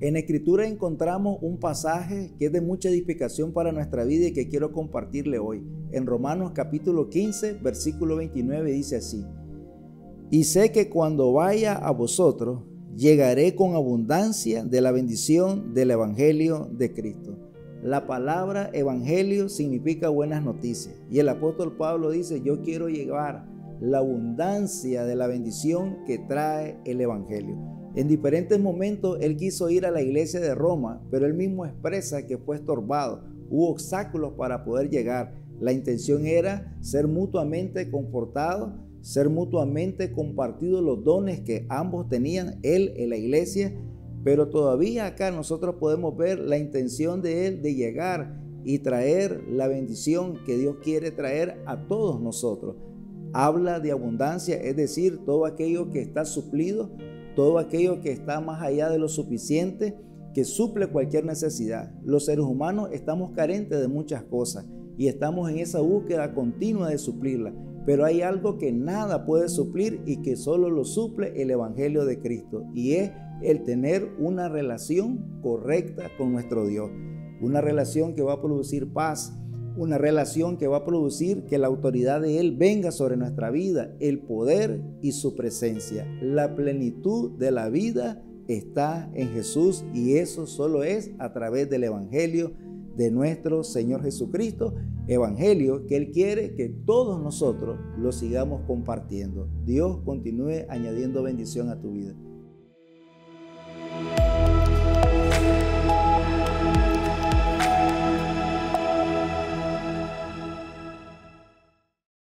En Escritura encontramos un pasaje que es de mucha edificación para nuestra vida y que quiero compartirle hoy. En Romanos capítulo 15, versículo 29 dice así, y sé que cuando vaya a vosotros, llegaré con abundancia de la bendición del Evangelio de Cristo. La palabra Evangelio significa buenas noticias. Y el apóstol Pablo dice, yo quiero llevar la abundancia de la bendición que trae el Evangelio. En diferentes momentos él quiso ir a la iglesia de Roma, pero él mismo expresa que fue estorbado. Hubo obstáculos para poder llegar. La intención era ser mutuamente confortados, ser mutuamente compartidos los dones que ambos tenían, él en la iglesia, pero todavía acá nosotros podemos ver la intención de él de llegar y traer la bendición que Dios quiere traer a todos nosotros. Habla de abundancia, es decir, todo aquello que está suplido todo aquello que está más allá de lo suficiente, que suple cualquier necesidad. Los seres humanos estamos carentes de muchas cosas y estamos en esa búsqueda continua de suplirla, pero hay algo que nada puede suplir y que solo lo suple el Evangelio de Cristo y es el tener una relación correcta con nuestro Dios, una relación que va a producir paz, una relación que va a producir que la autoridad de Él venga sobre nuestra vida, el poder y su presencia. La plenitud de la vida está en Jesús y eso solo es a través del Evangelio de nuestro Señor Jesucristo, Evangelio que Él quiere que todos nosotros lo sigamos compartiendo. Dios continúe añadiendo bendición a tu vida.